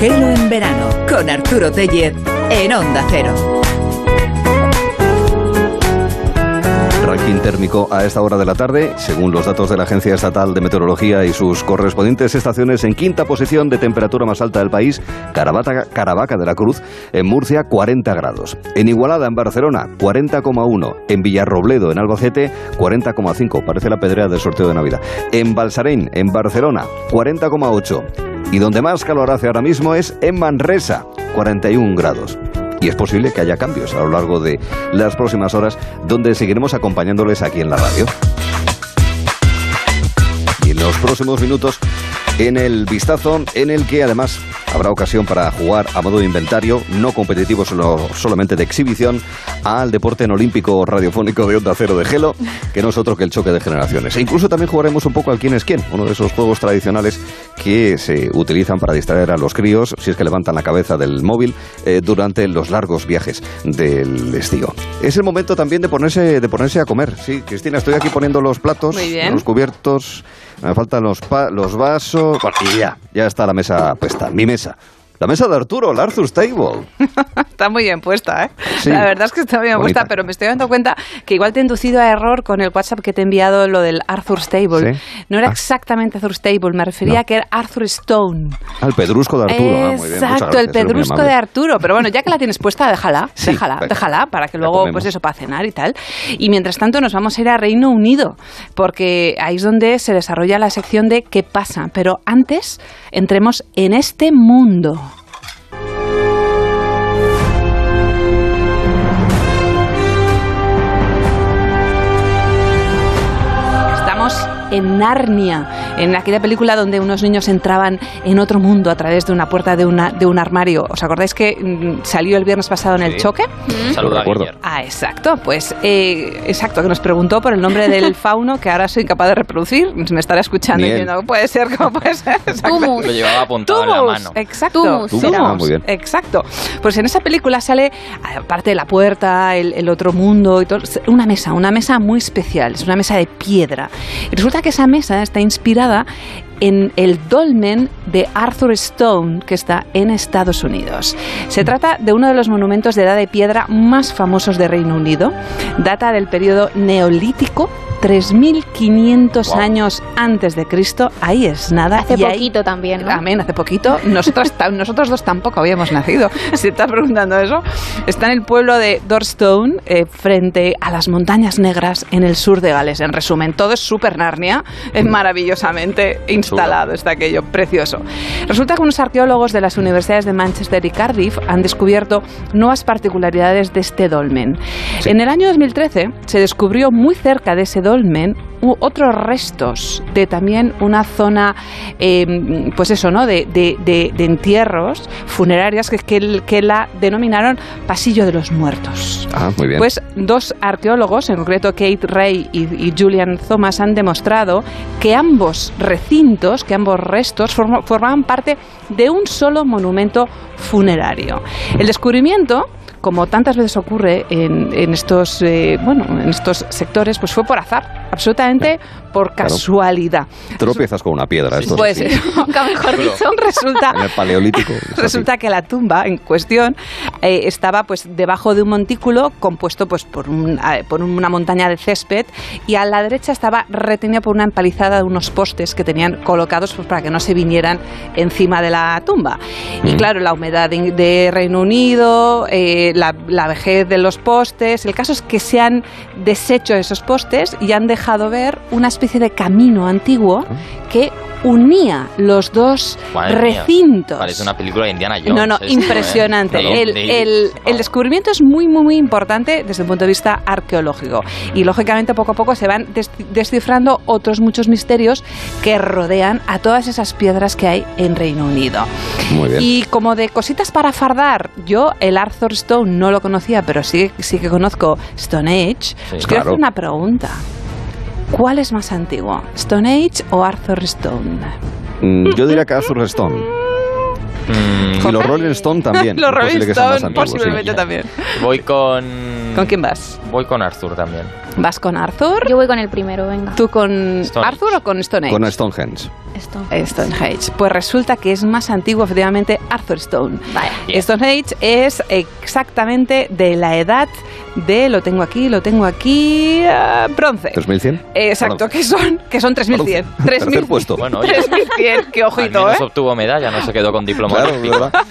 Gelo en verano con Arturo Tellez en Onda Cero. Ranking térmico a esta hora de la tarde, según los datos de la Agencia Estatal de Meteorología y sus correspondientes estaciones, en quinta posición de temperatura más alta del país, Caravaca de la Cruz, en Murcia 40 grados. En Igualada, en Barcelona, 40,1. En Villarrobledo, en Albacete, 40,5. Parece la pedrea del sorteo de Navidad. En Balsarén, en Barcelona, 40,8. Y donde más calor hace ahora mismo es en Manresa, 41 grados. Y es posible que haya cambios a lo largo de las próximas horas, donde seguiremos acompañándoles aquí en la radio. Y en los próximos minutos, en el vistazo, en el que además Habrá ocasión para jugar a modo de inventario, no competitivo, solo, solamente de exhibición, al deporte en olímpico radiofónico de onda cero de gelo, que no es otro que el choque de generaciones. E incluso también jugaremos un poco al quién es quién, uno de esos juegos tradicionales que se utilizan para distraer a los críos, si es que levantan la cabeza del móvil, eh, durante los largos viajes del estío. Es el momento también de ponerse, de ponerse a comer. Sí, Cristina, estoy aquí poniendo los platos, los cubiertos, me faltan los, los vasos. y ya, ya está la mesa puesta, mi mesa. La mesa de Arturo, la Arthur's Table. está muy bien puesta, ¿eh? la verdad es que está muy bien puesta, pero me estoy dando cuenta que igual te he inducido a error con el WhatsApp que te he enviado lo del Arthur's Table. No era ah. exactamente Arthur's Table, me refería a que era Arthur Stone. Al pedrusco de Arturo. Ah, muy bien. Exacto, el pedrusco de Arturo. Pero bueno, ya que la tienes puesta, déjala, déjala, déjala, para que luego, pues eso, para cenar y tal. Y mientras tanto nos vamos a ir a Reino Unido, porque ahí es donde se desarrolla la sección de qué pasa. Pero antes, entremos en este mundo. en Narnia, en aquella película donde unos niños entraban en otro mundo a través de una puerta de, una, de un armario. ¿Os acordáis que mm, salió el viernes pasado en el choque? Saludos, Ah, exacto. Pues, eh, exacto, que nos preguntó por el nombre del fauno que ahora soy capaz de reproducir. Me estará escuchando y diciendo, puede ser, ¿cómo puede ser? Lo llevaba apuntado en la mano. Exacto. Tumus. Ah, muy bien. Exacto. Pues en esa película sale, aparte de la puerta, el, el otro mundo y todo, una mesa, una mesa muy especial. Es una mesa de piedra. Y resulta que esa mesa está inspirada en el dolmen de Arthur Stone, que está en Estados Unidos. Se trata de uno de los monumentos de edad de piedra más famosos de Reino Unido. Data del periodo neolítico 3.500 años antes de Cristo, ahí es nada. Hace poquito también, ¿no? Amén, hace poquito. Nosotros, nosotros dos tampoco habíamos nacido. Si estás preguntando eso, está en el pueblo de Dorstone, eh, frente a las montañas negras en el sur de Gales. En resumen, todo es súper Narnia, es maravillosamente instalado, está aquello precioso. Resulta que unos arqueólogos de las universidades de Manchester y Cardiff han descubierto nuevas particularidades de este dolmen. En el año 2013 se descubrió muy cerca de ese dolmen dolmen otros restos de también una zona, em, pues eso, ¿no? De, entierros funerarias que, que, que, la denominaron Pasillo de los Muertos. Ah, muy bien. Pues dos arqueólogos, en concreto Kate Ray y, Julian Thomas, han demostrado que ambos recintos, que ambos restos formaban parte de un solo monumento funerario. El descubrimiento como tantas veces ocurre en, estos, eh, bueno, en estos sectores, pues fue por azar, absolutamente por casualidad. Tropiezas con una piedra, esto Pues, nunca mejor dicho, resulta, en el paleolítico, resulta que la tumba en cuestión eh, estaba pues debajo de un montículo compuesto pues por, eh, por una montaña de césped y a la derecha estaba retenida por una empalizada de unos postes que tenían colocados pues, para que no se vinieran encima de la tumba. Y mm. claro, la humedad de, Reino Unido, la, vejez de los postes. El caso es que se han deshecho esos postes y han dejado ver una especie de camino antiguo que unía los dos recintos. parece una película de Indiana Jones. No, no, impresionante. el, descubrimiento es muy, muy, muy importante desde el punto de vista arqueológico. Y lógicamente poco a poco se van descifrando otros muchos misterios que rodean a todas esas piedras que hay en Reino Unido. Muy bien. Y como de cositas para fardar, yo el Arthur Stone no lo conocía, pero sí, sí que conozco Stone Age. Os quiero hacer una pregunta. ¿Cuál es más antiguo, Stone Age o Arthur Stone? Mm, yo diría que Arthur Stone. Mm, y los Rolling Stone también. los Rolling Stone posiblemente también. Voy con, ¿Con quién vas? Voy con Arthur también. ¿Vas con Arthur? Yo voy con el primero, venga. ¿Tú con Stone Arthur o con Stone Age? Con Stonehenge. Esto. Stonehenge. Pues resulta que es más antiguo, efectivamente, Arthur Stone. Vaya. Bien. Stonehenge es exactamente de la edad de, lo tengo aquí, lo tengo aquí, ah, bronce. ¿3100? Exacto, que son, que son 3100. Tercer 3000. puesto. Bueno, oye, 3100, qué al ojito, menos ¿eh? obtuvo medalla, no se quedó con diploma. Claro. ¿verdad?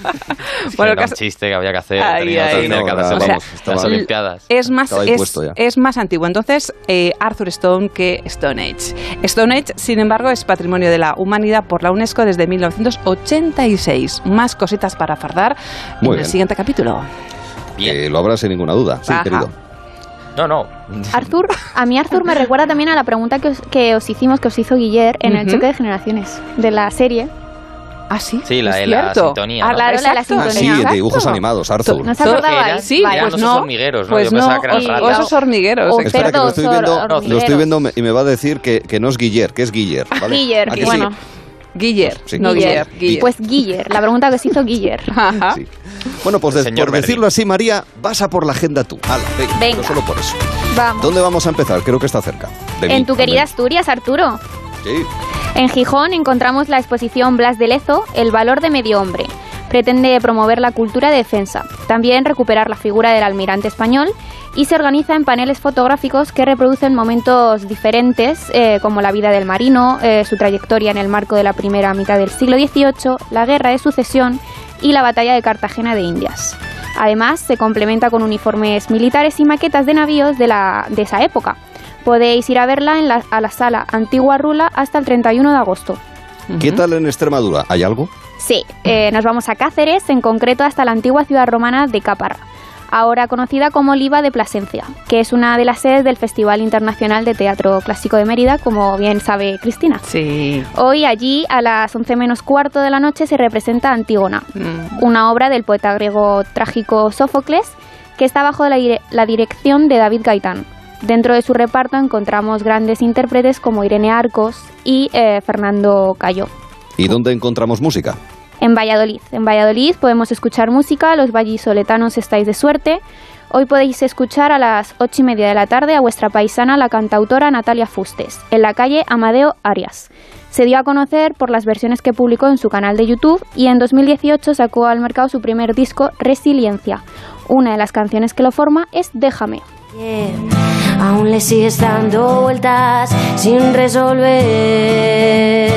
Es que Bueno, era el un caso- chiste que había que hacer. Ay, ay, no, vamos, hacerlas estaba- las Olimpiadas. Es más, es, es más antiguo. Entonces, eh, Arthur Stone que Stone Age. Stone Age, sin embargo, es patrimonio de la humanidad por la UNESCO desde 1986. Más cositas para fardar Muy en el siguiente capítulo. Bien. Que lo habrá sin ninguna duda. Sí, Ajá. querido. No, no. Arthur, a mí Arthur me recuerda también a la pregunta que os, que os hicimos, que os hizo Guiller en el choque de generaciones de la serie. Ah, sí. Sí, la de la cierto. sintonía, Ah, ¿no? Claro, la de la exacto. Ah, sí, sintonía. de dibujos Exacto. animados, Arthur. ¿No se acordabais? eran- Sí, pues esos no. hormigueros, ¿no? Pues no, que eran o- ratas. o esos hormigueros. O exacto. Espera, que lo estoy viendo, lo estoy viendo y me va a decir que, que no es Guiller, que es Guiller. ¿vale? Guiller, ¿A que sí? bueno. Guiller, Sí. no Guiller. Guiller. Pues Guiller, la pregunta que os hizo Guiller. Sí. Bueno, pues de- Señor por decirlo así, María, vas a por la agenda tú. Hala, venga, Venga. pero solo por eso. Vamos. ¿Dónde vamos a empezar? Creo que está cerca. de mí, En tu al querida. Asturias, Arturo. En Gijón encontramos la exposición Blas de Lezo, El valor de medio hombre. Pretende promover la cultura de defensa, también recuperar la figura del almirante español y se organiza en paneles fotográficos que reproducen momentos diferentes eh, como la vida del marino, eh, su trayectoria en el marco de la primera mitad del siglo XVIII, la guerra de sucesión y la batalla de Cartagena de Indias. Además, se complementa con uniformes militares y maquetas de navíos de, la, de esa época. Podéis ir a verla en la, a la sala Antigua Rula hasta el 31 de agosto. ¿Qué tal en Extremadura? ¿Hay algo? Sí, eh, nos vamos a Cáceres, en concreto hasta la antigua ciudad romana de Caparra, ahora conocida como Oliva de Plasencia, que es una de las sedes del Festival Internacional de Teatro Clásico de Mérida, como bien sabe Cristina. Sí. Hoy allí, a las 11 menos cuarto de la noche, se representa Antígona, Mm. una obra del poeta griego trágico Sófocles, que está bajo la, dire- la dirección de David Gaitán. Dentro de su reparto encontramos grandes intérpretes como Irene Arcos y eh, Fernando Cayo. ¿Y dónde encontramos música? En Valladolid. En Valladolid podemos escuchar música, los vallisoletanos estáis de suerte. Hoy podéis escuchar a las ocho y media de la tarde a vuestra paisana, la cantautora Natalia Fustes, en la calle Amadeo Arias. Se dio a conocer por las versiones que publicó en su canal de YouTube y en 2018 sacó al mercado su primer disco, Resiliencia. Una de las canciones que lo forma es Déjame. Aún le sigues dando vueltas sin resolver.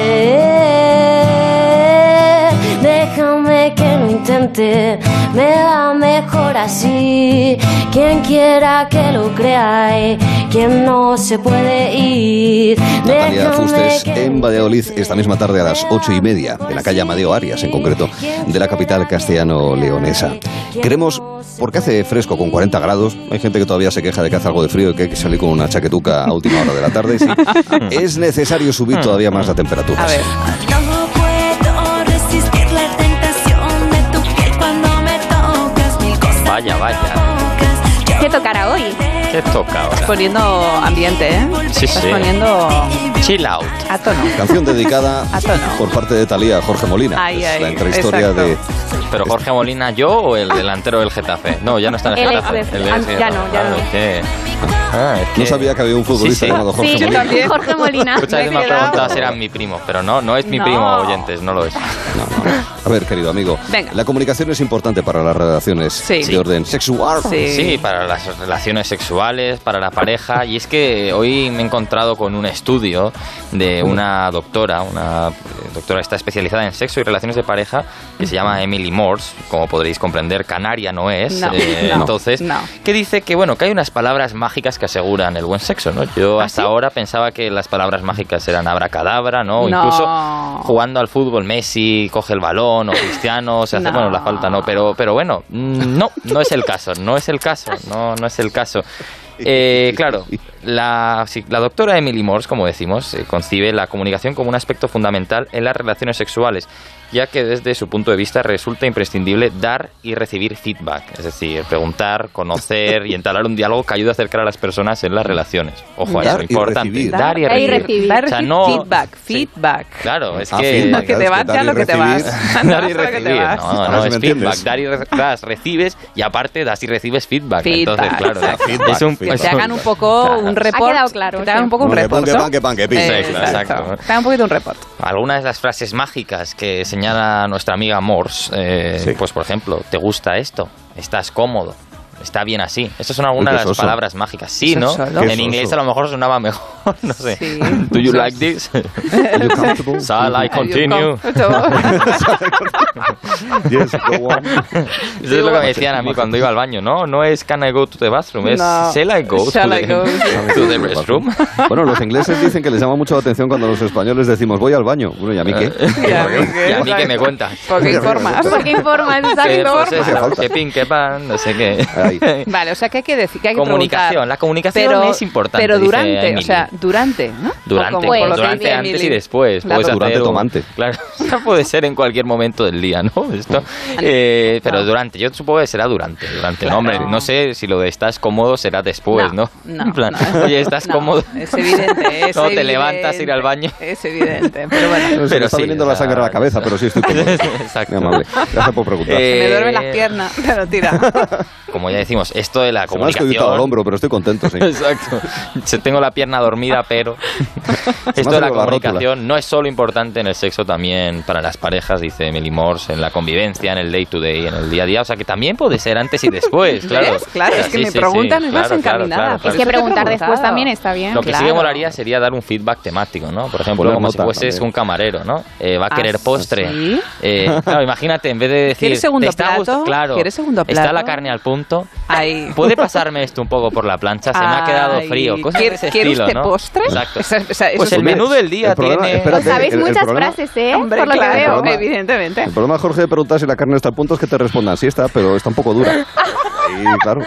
Déjame que lo intente, me va mejor así. Quien quiera que lo crea quien no se puede ir. Natalia Déjame Fustes en Valladolid esta misma tarde a las ocho y media, en la calle Amadeo Arias, en concreto, de la capital castellano-leonesa. Queremos, porque hace fresco con 40 grados, hay gente que todavía se queja de que hace algo de frío y que hay que salir con una chaquetuca a última hora de la tarde. Sí, es necesario subir todavía más la temperatura. A ver. Vaya, vaya. ¿Qué tocará hoy? ¿Qué toca ahora? Poniendo ambiente, ¿eh? Sí, Estás sí. poniendo Chill out. a tono. Canción dedicada A tono. por parte de Talía a Jorge Molina. Ay, Es ay, la intrahistoria exacto. de Pero Jorge Molina, ¿yo o el delantero del Getafe? No, ya no está en el El Getafe. ex- El ah, ex- ya no, ya claro, no. es que- ah, es No que- sabía que había un futbolista Sí, sí. llamado Jorge sí, Molina. también. Jorge Molina. Muchas veces me han preguntado si era mi primo, pero no, no es mi No. primo, oyentes, no lo es. No, no, no. A ver, querido amigo, Venga. la comunicación es importante para las relaciones Sí. de orden sexual. Sí. Sí, para las relaciones sexuales, para la pareja. Y es que hoy me he encontrado con un estudio de una doctora, una doctora que está especializada en sexo y relaciones de pareja, que se llama Emily Morse. Como podréis comprender, canaria no es. No, eh, no, entonces, no. que dice que bueno, que hay unas palabras mágicas que aseguran el buen sexo, ¿no? Yo ¿Ah, hasta sí? ahora pensaba que las palabras mágicas eran abracadabra, ¿no? O incluso jugando al fútbol, Messi coge el balón o Cristiano se hace, No. bueno, la falta no, pero, pero bueno, mm, no, no es el caso, no es el caso, no, no es el caso. Eh, claro, la doctora Emily Morse, como decimos, eh, concibe la comunicación como un aspecto fundamental en las relaciones sexuales ya que desde su punto de vista resulta imprescindible dar y recibir feedback, es decir, preguntar, conocer y entablar un diálogo que ayude a acercar a las personas en las relaciones. Ojo a Dar eso, y importante. recibir. Dar y Dar y recibir. recibir. O sea, recibir no- feedback, sí. feedback. Claro, es Ah, que feedback, que te vas es ya lo que te vas. recibir- dar y No recibir. No, A ver no, es me feedback. entiendes. Dar y das, recibes y aparte das y recibes feedback. Feedback. Entonces, claro, Ah, feedback, es un, feedback. es Que te hagan un poco Claro. un report. quedado claro, Que te hagan sí. un poco un No, que report. pan, que ¿no? pan, que pan, que Sí, exacto. Te hagan un poquito un report. Algunas de las frases mágicas que señala nuestra amiga Morse, eh, Sí. pues por ejemplo, ¿te gusta esto? ¿Estás cómodo? Está bien así. Estas son algunas de qué las palabras mágicas. Sí, Qué ¿no? Qué En inglés a lo mejor sonaba mejor, no sé. Sí. Do you like this? Are you comfortable? Shall I continue? Yes, go on. Eso es lo que me decían a mí cuando iba al baño, ¿no? No es can I go to the bathroom, es No. shall I go, Shall to, I the, go? to the restroom. Bueno, los ingleses dicen que les llama mucho la atención cuando los españoles decimos voy al baño. Bueno, ¿y a mí qué? Y a mí qué, Y a mí que me cuentas. ¿Por qué informas? ¿Por qué pues, que pan, no sé qué. Ahí. Vale, o sea que hay que decir que hay que Comunicación, preguntar. la comunicación pero, es importante, Pero durante, o sea, durante, ¿no? Durante, O que durante antes Emily. y después. La Puedes doctora. Durante un- tomante. Claro, no puede ser en cualquier momento del día, ¿no? Esto, eh, pero No. durante, yo supongo que será durante. durante Claro. No, hombre, no sé si lo de estás cómodo será después, ¿no? No, en plan, no. oye, estás No, cómodo. Es evidente, es No, te evidente. levantas a ir al baño. Es evidente, pero bueno. Se me Pero está sí, viniendo o la sea, sangre a la cabeza, pero sí estoy cómodo. Exacto. Muy amable. Gracias por preguntar. Eh, me duermen las piernas, pero tira. Como ya decimos, esto de la Se me ha descoyuntado el comunicación. hombro, pero estoy contento, sí. Exacto. Se- Tengo la pierna dormida, pero esto de la comunicación no es solo importante en el sexo, también para las parejas, dice Emily Morse, en la convivencia, en el day to day, en el día a día. O sea que también puede ser antes y después, claro. ¿Ves? Claro, es que Sí, mi sí, pregunta sí, no es más claro, claro, encaminada. claro, Es que preguntar después también está bien. Lo que sí que molaría sería dar un feedback temático, ¿no? Por ejemplo, Una como nota si fueses también. un camarero, ¿no? Eh, va a Ah, querer postre. ¿sí? Eh, claro, imagínate, en vez de decir... ¿Quieres segundo ¿te está gust- plato? Claro. ¿Quieres segundo ¿Está la plato? carne al punto? Ahí. ¿Puede pasarme esto un poco por la plancha? Se me ha quedado frío. Cosas de ¿quiere- ese quiere estilo, usted ¿no? postre? Exacto. Pues es el menú del día El problema- tiene... espérate, sabéis el- el muchas problema- frases, ¿eh? Hombre, Por lo que veo. problema- evidentemente. El problema, Jorge, de preguntar si la carne está al punto es que te respondan, sí está, pero está un poco dura. Y claro.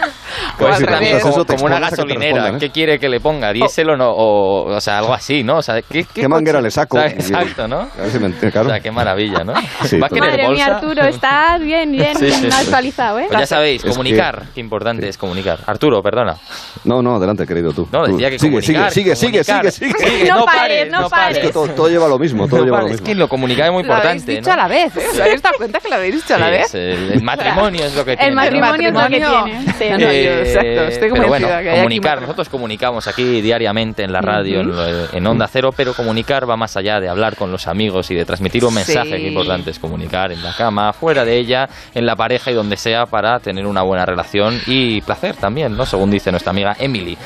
Pues si preguntas como, eso, te como una que gasolinera. respondan, ¿eh? ¿Qué quiere que le ponga? ¿Diésel o no? O, o sea, algo así, ¿no? O sea, ¿qué, qué, ¿Qué manguera le saco? O sea, exacto, ¿no? A ver si me entiende, claro. O sea, qué maravilla, ¿no? Sí, ¿Va a querer Madre mía? Arturo, estás bien, bien Sí, sí, sí. actualizado, ¿eh? Pues ya sabéis, Es comunicar. Qué importante es comunicar. Arturo, perdona. No, no, adelante, querido, tú. No, decía que sigue, comunicar. sigue, sigue, sigue, comunicar. sigue, sigue. No pares, no pares. Es que todo, todo lleva lo mismo, todo No lleva lo mismo. Es que lo comunicar es muy Lo habéis importante, dicho ¿no? a la vez, ¿eh? ¿Os habéis dado cuenta que lo habéis dicho a la vez? el, matrimonio es lo que tiene. El ¿no? matrimonio es lo que Matrimonio. Tiene. sí. No, no, yo, exacto, estoy pero bueno, que hay comunicar, nosotros comunicamos aquí diariamente en la radio, en, lo- en Onda Cero, pero comunicar va más allá de hablar con los amigos y de transmitir un mensaje. Sí. Que importante es comunicar en la cama, fuera de ella, en la pareja y donde sea para tener una buena relación y placer también, ¿no? Según dice nuestra amiga Emily,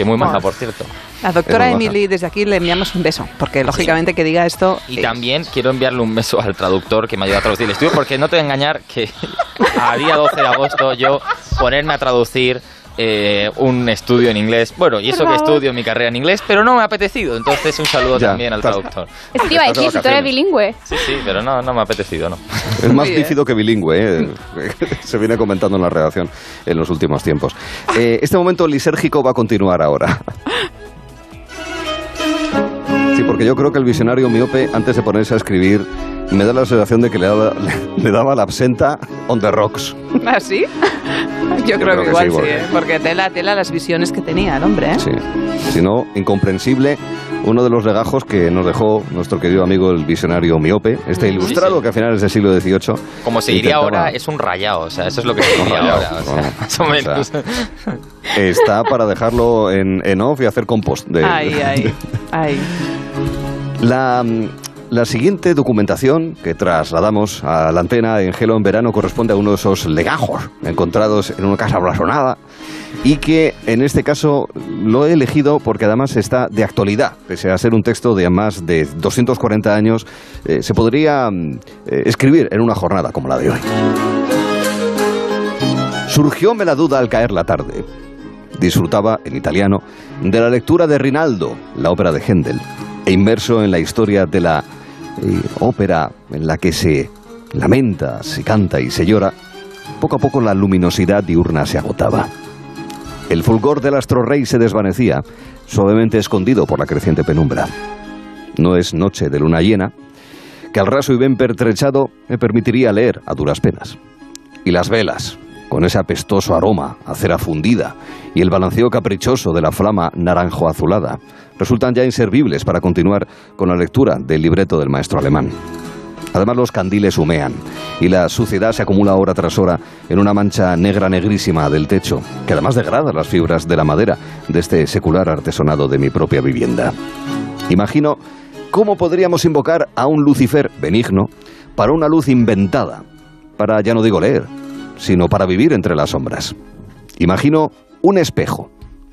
que muy maja, por cierto. La doctora Es Emily, desde aquí le enviamos un beso, porque lógicamente que diga esto... Y eh, también quiero enviarle un beso al traductor que me ayuda a traducir el estudio, porque no te voy a engañar que a día 12 de agosto yo ponerme a traducir eh, un estudio en inglés. Bueno, y eso que estudio mi carrera en inglés, pero no me ha apetecido. Entonces un saludo Ya, también al traductor. Eso te iba a decir, si tú eres vacaciones. bilingüe. Sí, sí, pero no, no me ha apetecido, ¿no? Es más bífido que bilingüe, ¿eh? se viene comentando en la redacción en los últimos tiempos. Eh, este momento lisérgico va a continuar ahora. Sí, porque yo creo que el visionario miope, antes de ponerse a escribir, me da la sensación de que le daba, le daba la absenta on the rocks. ¿Ah, sí? Yo, creo, creo que igual sí, sí, porque- ¿eh? porque tela, tela las visiones que tenía el hombre, ¿eh? Sí. Si no, incomprensible uno de los legajos que nos dejó nuestro querido amigo el visionario miope, este ilustrado sí. que a finales del siglo XVIII... Como se diría intentaba- ahora, es un rayado, o sea, eso es lo que se diría rayado, ahora, o sea, más o o menos. sea, Está para dejarlo en, en off y hacer compost. De, Ay, ay, ay. La, mm, la siguiente documentación que trasladamos a la antena en Gelo en verano corresponde a uno de esos legajos encontrados en una casa blasonada y que en este caso lo he elegido porque además está de actualidad. Pese a ser un texto de más de 240 años, eh, se podría mm, eh, escribir en una jornada como la de hoy. Surgióme la duda al caer la tarde. Disfrutaba, en italiano, de la lectura de Rinaldo, la ópera de Händel, e inmerso en la historia de la eh, ópera en la que se lamenta, se canta y se llora, poco a poco la luminosidad diurna se agotaba. El fulgor del astro rey se desvanecía, suavemente escondido por la creciente penumbra. No es noche de luna llena, que al raso y bien pertrechado me permitiría leer a duras penas. Y las velas, con ese apestoso aroma a cera fundida y el balanceo caprichoso de la flama naranjo-azulada, resultan ya inservibles para continuar con la lectura del libreto del maestro alemán. Además los candiles humean y la suciedad se acumula hora tras hora en una mancha negra negrísima del techo, que además degrada las fibras de la madera de este secular artesonado de mi propia vivienda. Imagino cómo podríamos invocar a un Lucifer benigno para una luz inventada, para ya no digo leer, sino para vivir entre las sombras. Imagino un espejo,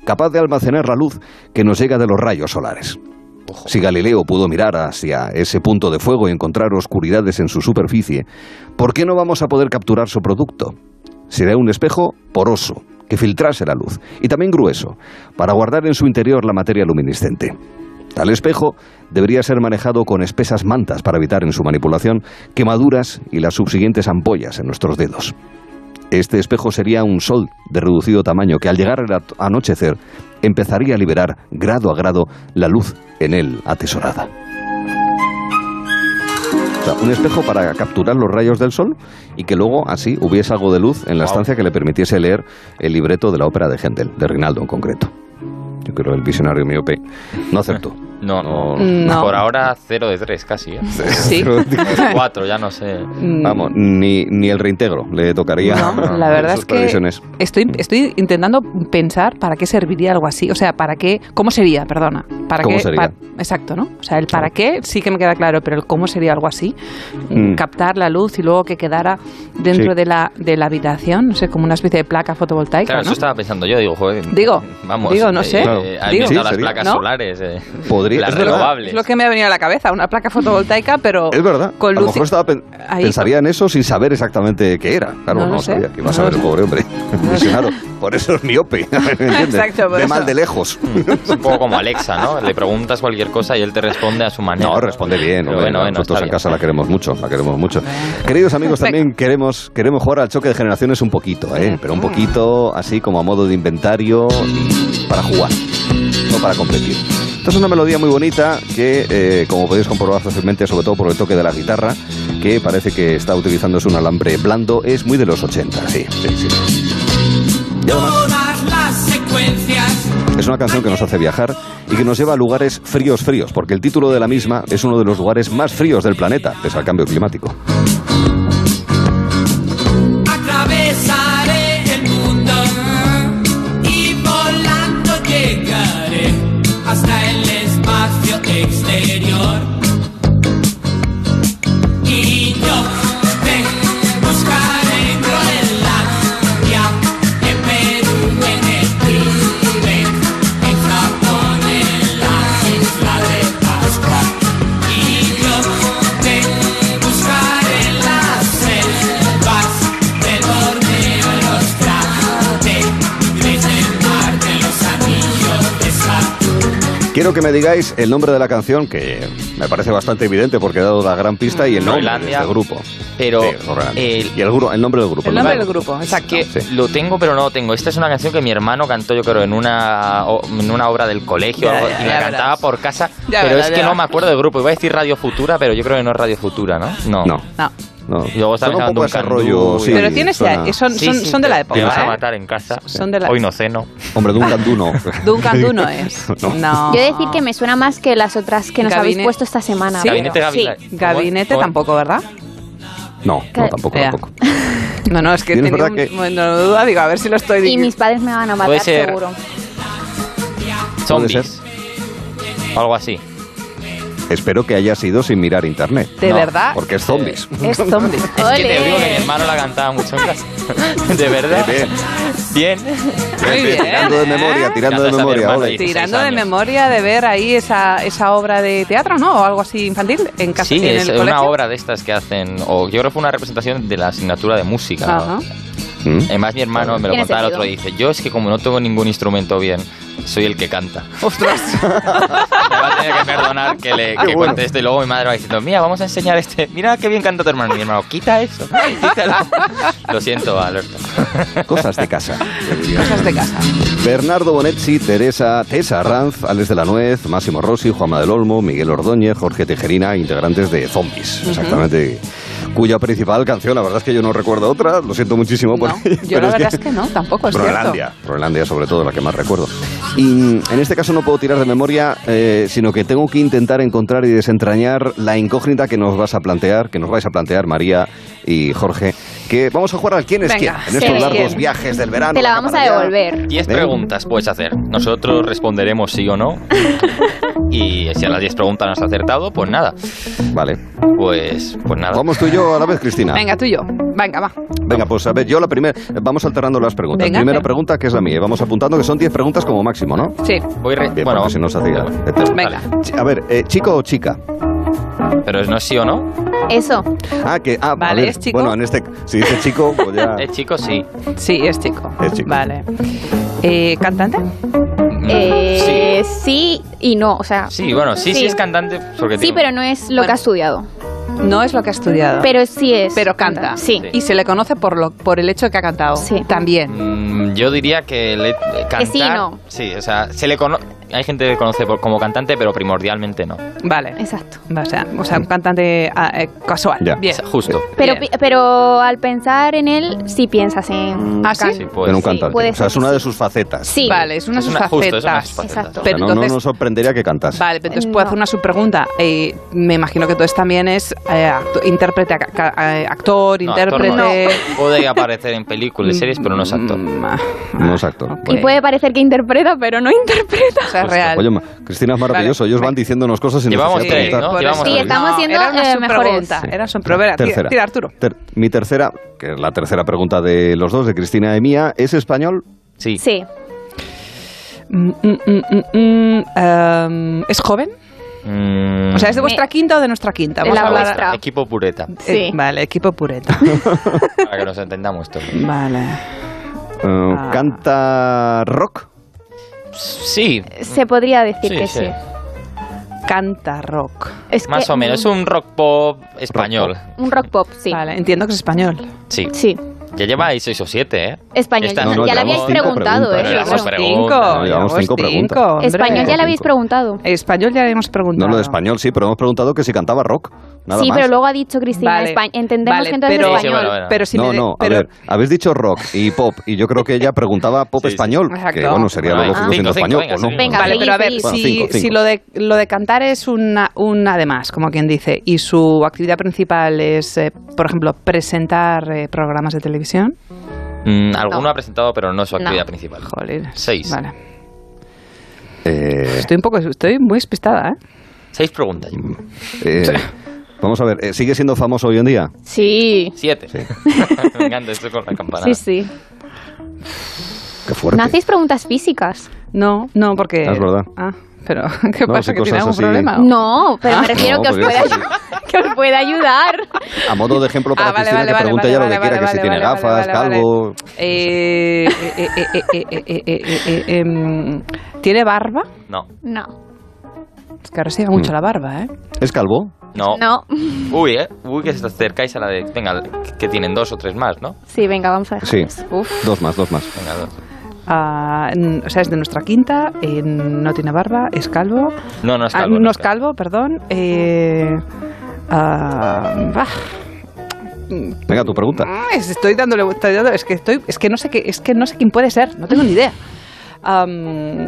capaz de almacenar la luz que nos llega de los rayos solares. Si Galileo pudo mirar hacia ese punto de fuego y encontrar oscuridades en su superficie, ¿por qué no vamos a poder capturar su producto? Será un espejo poroso, que filtrase la luz, y también grueso, para guardar en su interior la materia luminiscente. Tal espejo debería ser manejado con espesas mantas para evitar en su manipulación quemaduras y las subsiguientes ampollas en nuestros dedos. Este espejo sería un sol de reducido tamaño que al llegar al anochecer empezaría a liberar grado a grado la luz en él atesorada. O sea, un espejo para capturar los rayos del sol y que luego así hubiese algo de luz en la estancia que le permitiese leer el libreto de la ópera de Händel, de Rinaldo en concreto. Yo creo que el visionario miope no acertó. No, no. No. Por ahora 0 de 3 casi. ¿eh? Sí. 4, ya no sé. Mm, Vamos, ni, ni el reintegro le tocaría. No, la verdad es que previsiones. estoy, estoy intentando pensar para qué serviría algo así. O sea, para qué, cómo sería, perdona. Para ¿Cómo qué, sería? exacto, ¿no? O sea, el para qué sí que me queda claro, pero el cómo sería algo así. Mm. Captar la luz y luego que quedara dentro Sí. de, la, de la habitación, no sé, como una especie de placa fotovoltaica, Claro, ¿no? eso estaba pensando yo. Digo, joder. Digo, vamos. digo, no sé. Claro. Digo. Sí, las sería. placas ¿No? solares. Podría- las es. Es lo que me ha venido a la cabeza, una placa fotovoltaica, pero Es verdad. con a lo luz. mejor estaba pen- ahí pensaría en eso sin saber exactamente qué era. Claro, No no, sabía que iba a saber el pobre hombre. Visionario. Por eso es miope. Exacto, por De eso. mal de lejos. Es un poco como Alexa, ¿no? Le preguntas cualquier cosa y él te responde a su manera. No, responde bien. Pero hombre, bueno, bueno, nosotros en bien. casa la queremos mucho, la queremos mucho. Queridos amigos, también queremos, queremos jugar al choque de generaciones un poquito, ¿eh? Pero un poquito así como a modo de inventario y para jugar, no para competir. Esta es una melodía muy bonita que, eh, como podéis comprobar fácilmente, sobre todo por el toque de la guitarra, que parece que está utilizándose un alambre blando, es muy de los 80, sí, Todas las secuencias. Es una canción que nos hace viajar y que nos lleva a lugares fríos, fríos, porque el título de la misma es uno de los lugares más fríos del planeta, pese al cambio climático. Y Quiero que me digáis el nombre de la canción, que me parece bastante evidente porque he dado la gran pista, y el nombre de Groenlandia. este grupo. Pero Sí, Groenlandia. el- y el, gru- el nombre del grupo. El nombre del grupo, exacto. que Sí. lo tengo pero no lo tengo. Esta es una canción que mi hermano cantó yo creo en una o- en una obra del colegio Ya, algo, ya, y la cantaba verás. por casa, Ya pero verás, es que ya. no me acuerdo del grupo. Iba a decir Radio Futura, pero yo creo que no es Radio Futura, ¿no? No. No, No. No. Y luego está Suena un poco un ese rollo, y- sí, pero tienes suena- ya, son, Sí, son, sí, son de te- la Te época. vas a matar en casa. Son de la- Hoy no ceno. Hombre, de un candú no. Duncan Du no es. No. No. Yo de decir que me suena más que las otras que nos habéis puesto esta semana. Sí. Gabinete. Gabinete ¿Cómo es? tampoco, ¿verdad? No, no, tampoco, tampoco. No, no, es que tenía un que- bueno, duda, digo, a ver si lo estoy Y diciendo. mis padres me van a matar, seguro. Zombies. O algo así. Espero que haya sido sin mirar internet. De No, verdad. Porque es zombies. Es zombie. Es que te digo que mi hermano la cantaba mucho en. De verdad. Bien, Bien. Muy bien. Tirando de memoria, tirando de memoria. Tirando de 16 años. memoria de ver ahí esa, esa obra de teatro, ¿no? O algo así infantil en casa. Sí, en es el una colegio. obra de estas que hacen, o yo creo que fue una representación de la asignatura de música. Ajá. ¿Mm? Además, mi hermano me lo contaba el otro día. Dice: Yo es que como no tengo ningún instrumento bien, soy el que canta. Ostras. Me va a tener que perdonar que le que bueno. cuente esto y luego mi madre va diciendo, mira, vamos a enseñar este, mira qué bien canta tu hermano. Mi hermano, quita eso, quítalo. Lo siento, Alberto. Cosas de casa. Cosas de casa. Bernardo Bonetti, Teresa, Tessa Ranz, Alex de la Nuez, Máximo Rossi, Juanma del Olmo, Miguel Ordóñez, Jorge Tejerina, integrantes de Zombies, exactamente. Cuya principal canción, la verdad es que yo no recuerdo otra, lo siento muchísimo por No, yo pero la verdad es que no, tampoco es Groenlandia, Groenlandia sobre todo, la que más recuerdo. Y mm, en este caso no puedo tirar de memoria, eh, sino que tengo que intentar encontrar y desentrañar la incógnita que nos vas a plantear, que nos vais a plantear María y Jorge, que vamos a jugar al quién es Venga, quién en ¿quién estos es largos quién? viajes del verano. Te la vamos a devolver. Diez Venga. preguntas puedes hacer. Nosotros responderemos sí o no. Y si a las 10 preguntas no has acertado, pues nada. Vale. Pues, pues nada. Vamos tú y yo a la vez, Cristina. Venga, tú y yo. Venga, va. Venga, pues a ver, yo la primera. Vamos alternando las preguntas. Venga, primera venga. pregunta, que es la mía. Vamos apuntando que son 10 preguntas como máximo, ¿no? Sí. Voy re- Bien, bueno, si no se hacía. Venga. A ver, eh, ¿chico o chica? Pero no es sí o no. Eso. Ah, que. Ah, a Vale, ver, ¿es chico? Bueno, en este. Si dice chico, pues ya. Es chico, sí. Sí, es chico. Es chico. Vale. Eh, ¿Cantante? Mm, Eh, sí. y no, o sea. sí. Sí, bueno, sí, sí, Sí. es cantante. Porque Sí, pero no es lo Bueno. que ha estudiado. No es lo que ha estudiado. Pero sí es. Pero canta. Sí. Y se le conoce por, lo, por el hecho de que ha cantado. Sí. También. Mm, yo diría que le, cantar. sí, no. Sí, o sea, se le cono- hay gente que conoce por- como cantante, pero primordialmente no. Vale. Exacto. O sea, o sea, un cantante ah, eh, casual. Ya. Bien. Justo. Pero, Bien. pi- pero al pensar en él, sí piensas en. ¿Ah, sí? can- Sí, pues. en un sí, cantante. puede o sea, es una de sus facetas. Sí. Vale, es una de sus una- justo, es una de facetas. sus facetas. Exacto. O sea, Pero no, no entonces- nos sorprendería que cantase. Vale, pero entonces No. puedo hacer una subpregunta. Eh, me imagino que entonces también es eh, acto- intérprete, eh, actor, No, actor intérprete. no. Puede aparecer en películas y series, pero no es actor. Mm, ah, No es actor. ok. Y puede parecer que interpreta, pero no interpreta. O sea, es Justo. real. Oye, Cristina es maravilloso. Vale. Ellos van diciéndonos cosas sin Llevamos necesidad de tres, preguntar. ¿no? Llevamos. Sí, estamos era una eh, mejores. Era. Tira, Tercera. tira, Arturo. Ter- mi tercera, que es la tercera pregunta de los dos, de Cristina y mía, ¿es español? Sí. Sí. Mm, mm, mm, em, ¿Es joven? Mm, O sea, ¿es de Me- vuestra quinta o de nuestra quinta? De Vamos la a hablar- vuestra. Equipo pureta, Eh, Sí. vale, equipo pureta. para que nos entendamos todos. vale. Eh, Ah. ¿Canta rock? Sí, Se podría decir Sí, que sí. sí. Canta rock. Es que- más o menos. Es un rock pop español. Un rock pop, sí. Vale, entiendo que es español. Sí. Sí. Ya lleváis seis o siete, ¿eh? Español. Esta- No, no, ya le habíais cinco preguntado, preguntas. ¿eh? Llevamos preguntas. No, llevamos cinco preguntas. Español ya le habéis Cinco. preguntado. Español ya le hemos preguntado. No, lo de español sí, pero hemos preguntado que si cantaba rock. Nada sí, más. pero luego ha dicho Cristina, Vale. Espa- entendemos Vale, que entonces pero- Sí, español. bueno, bueno. Pero si no, no, a pero- ver, habéis dicho rock y pop, y yo creo que ella preguntaba pop Sí, sí. español, que bueno, sería Bueno, lo lógico cinco, siendo cinco, español, venga, ¿o no? Venga, Vale, pero a ver, seguid. Bueno, si, cinco, cinco. si lo, de, lo de cantar es una, un además, como quien dice, y su actividad principal es, eh, por ejemplo, presentar eh, programas de televisión. Mm, alguno No. ha presentado, pero no es su No. actividad principal. Joder. Seis. Vale. Eh, Estoy un poco, estoy muy despistada, ¿eh? Seis preguntas. eh, vamos a ver, ¿sigue siendo famoso hoy en día? Sí. Siete. Me encanta esto con la campana. Sí, sí. Qué fuerte. ¿No hacéis preguntas físicas? No, no, porque... Ah, es verdad. Ah, pero ¿qué no, pasa? ¿Que tiene algún problema? No, ah, pero me refiero que, os pueda, que os pueda ayudar. A modo de ejemplo para ah, vale, Cristina, vale, que pregunte ya lo que quiera, que si tiene gafas, calvo... ¿Tiene barba? No. No. Es que ahora mucho mm. la barba, ¿eh? ¿Es calvo? No. No. Uy, ¿eh? Uy, que se acercáis a la de... Venga, que tienen dos o tres más, ¿no? Sí, venga, vamos a dejar. Sí. Uf. Dos más, dos más. Venga, dos. Ah, n- o sea, es de nuestra quinta, eh, no tiene barba, es calvo. No, no es Ah, calvo. no es calvo, perdón. Eh, ah, bah. Venga, tu pregunta. Es- Estoy dándole, estoy es que estoy, es que no sé qué, es que no sé quién puede ser, no tengo ni idea. Am,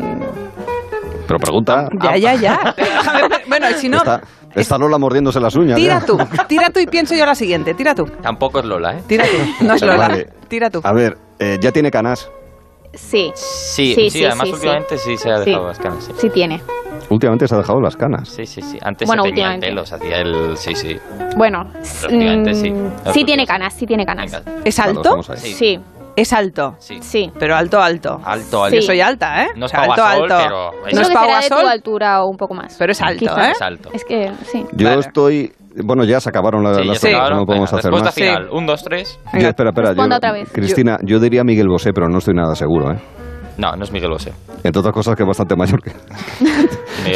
Pero pregunta... ya, ya, ya. Bueno, y si no, está, está Lola mordiéndose las uñas. tira ya. tú, tira tú y pienso yo la siguiente. Tira tú, Tampoco es Lola, ¿eh? tira tú. No es Lola, Vale. tira tú. A ver, eh, ya tiene canas. Sí. Sí, Sí, sí, sí, además sí, últimamente sí. se ha Sí. dejado las canas. Sí, Sí tiene. Últimamente se ha dejado las canas. sí, sí. sí. Antes Bueno, se teñía el últimamente. pelo, se hacía el... Sí, sí. Bueno, Prácticamente sí. mm, sí tiene canas, sí tiene canas. Venga. ¿Es alto? Sí. Sí, Es alto. Sí. sí. Pero alto, alto. Alto, alto. Yo Sí. soy alta, ¿eh? No es O sea, alto, alto. Pero es no es que Pau será de tu altura o un poco más. pero es alto. ¿eh? Es alto. Es que, sí. Yo Vale. estoy... Bueno, ya se acabaron la- Sí, las preguntas, no podemos Venga, hacer respuesta más. final. Un, dos, tres. Yo, espera, espera. Yo- otra vez. Cristina, yo, diría Miguel Bosé, pero no estoy nada seguro, ¿eh? No, no es Miguel Bosé. Entre otras cosas que es bastante mayor que...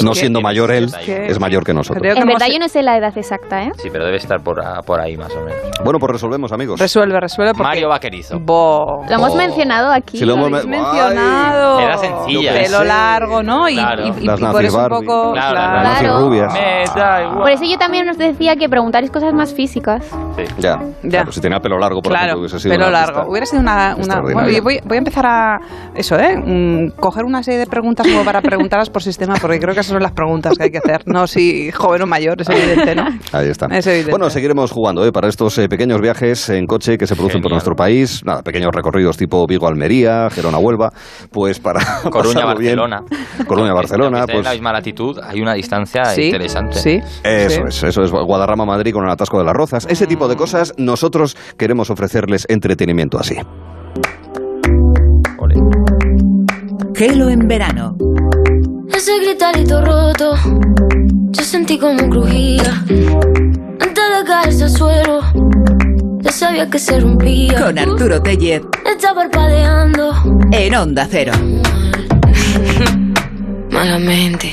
No siendo mayor él, 61. es mayor que nosotros. En verdad yo no sé la edad exacta, ¿eh? Sí, pero debe estar por, a- por ahí más o menos. Bueno, pues resolvemos, amigos. Resuelve, resuelve. Porque... Mario Vaquerizo. Bo. Lo hemos mencionado aquí. Si lo hemos habéis Ay. mencionado. Era sencilla. Pelo Sí. largo, ¿no? Y, Claro. y- y- Las y por nazis eso un Barbie. poco... Claro, las Las nazis Claro. rubias. Me da igual. Por eso yo también os decía que preguntaréis cosas más físicas. Sí. Ya. Ya. Claro, si tenía pelo largo, por claro, ejemplo, hubiese sido pelo una largo. pista Hubiera sido una... bueno, voy a empezar a... Eso, ¿eh? Mm, coger una serie de preguntas como para preguntarlas por sistema, porque creo que esas son las preguntas que hay que hacer. No si joven o mayor, es evidente, ¿no? Ahí está. Es evidente. Bueno, seguiremos jugando ¿eh? para estos eh, pequeños viajes en coche que se producen por nuestro país. Nada, pequeños recorridos tipo Vigo-Almería, Gerona-Huelva, pues para. Coruña-Barcelona. Coruña-Barcelona, esté en pues la misma latitud, hay una distancia Sí, interesante. Sí. Eso sí. es, eso es Guadarrama-Madrid con el atasco de las rozas. Ese tipo de cosas, nosotros queremos ofrecerles entretenimiento así. Gelo en verano. Ese gritarito roto, yo sentí como crujía. Antes de caerse al suelo, ya sabía que se rompía. Con Arturo Tellez Está parpadeando en Onda Cero. malamente.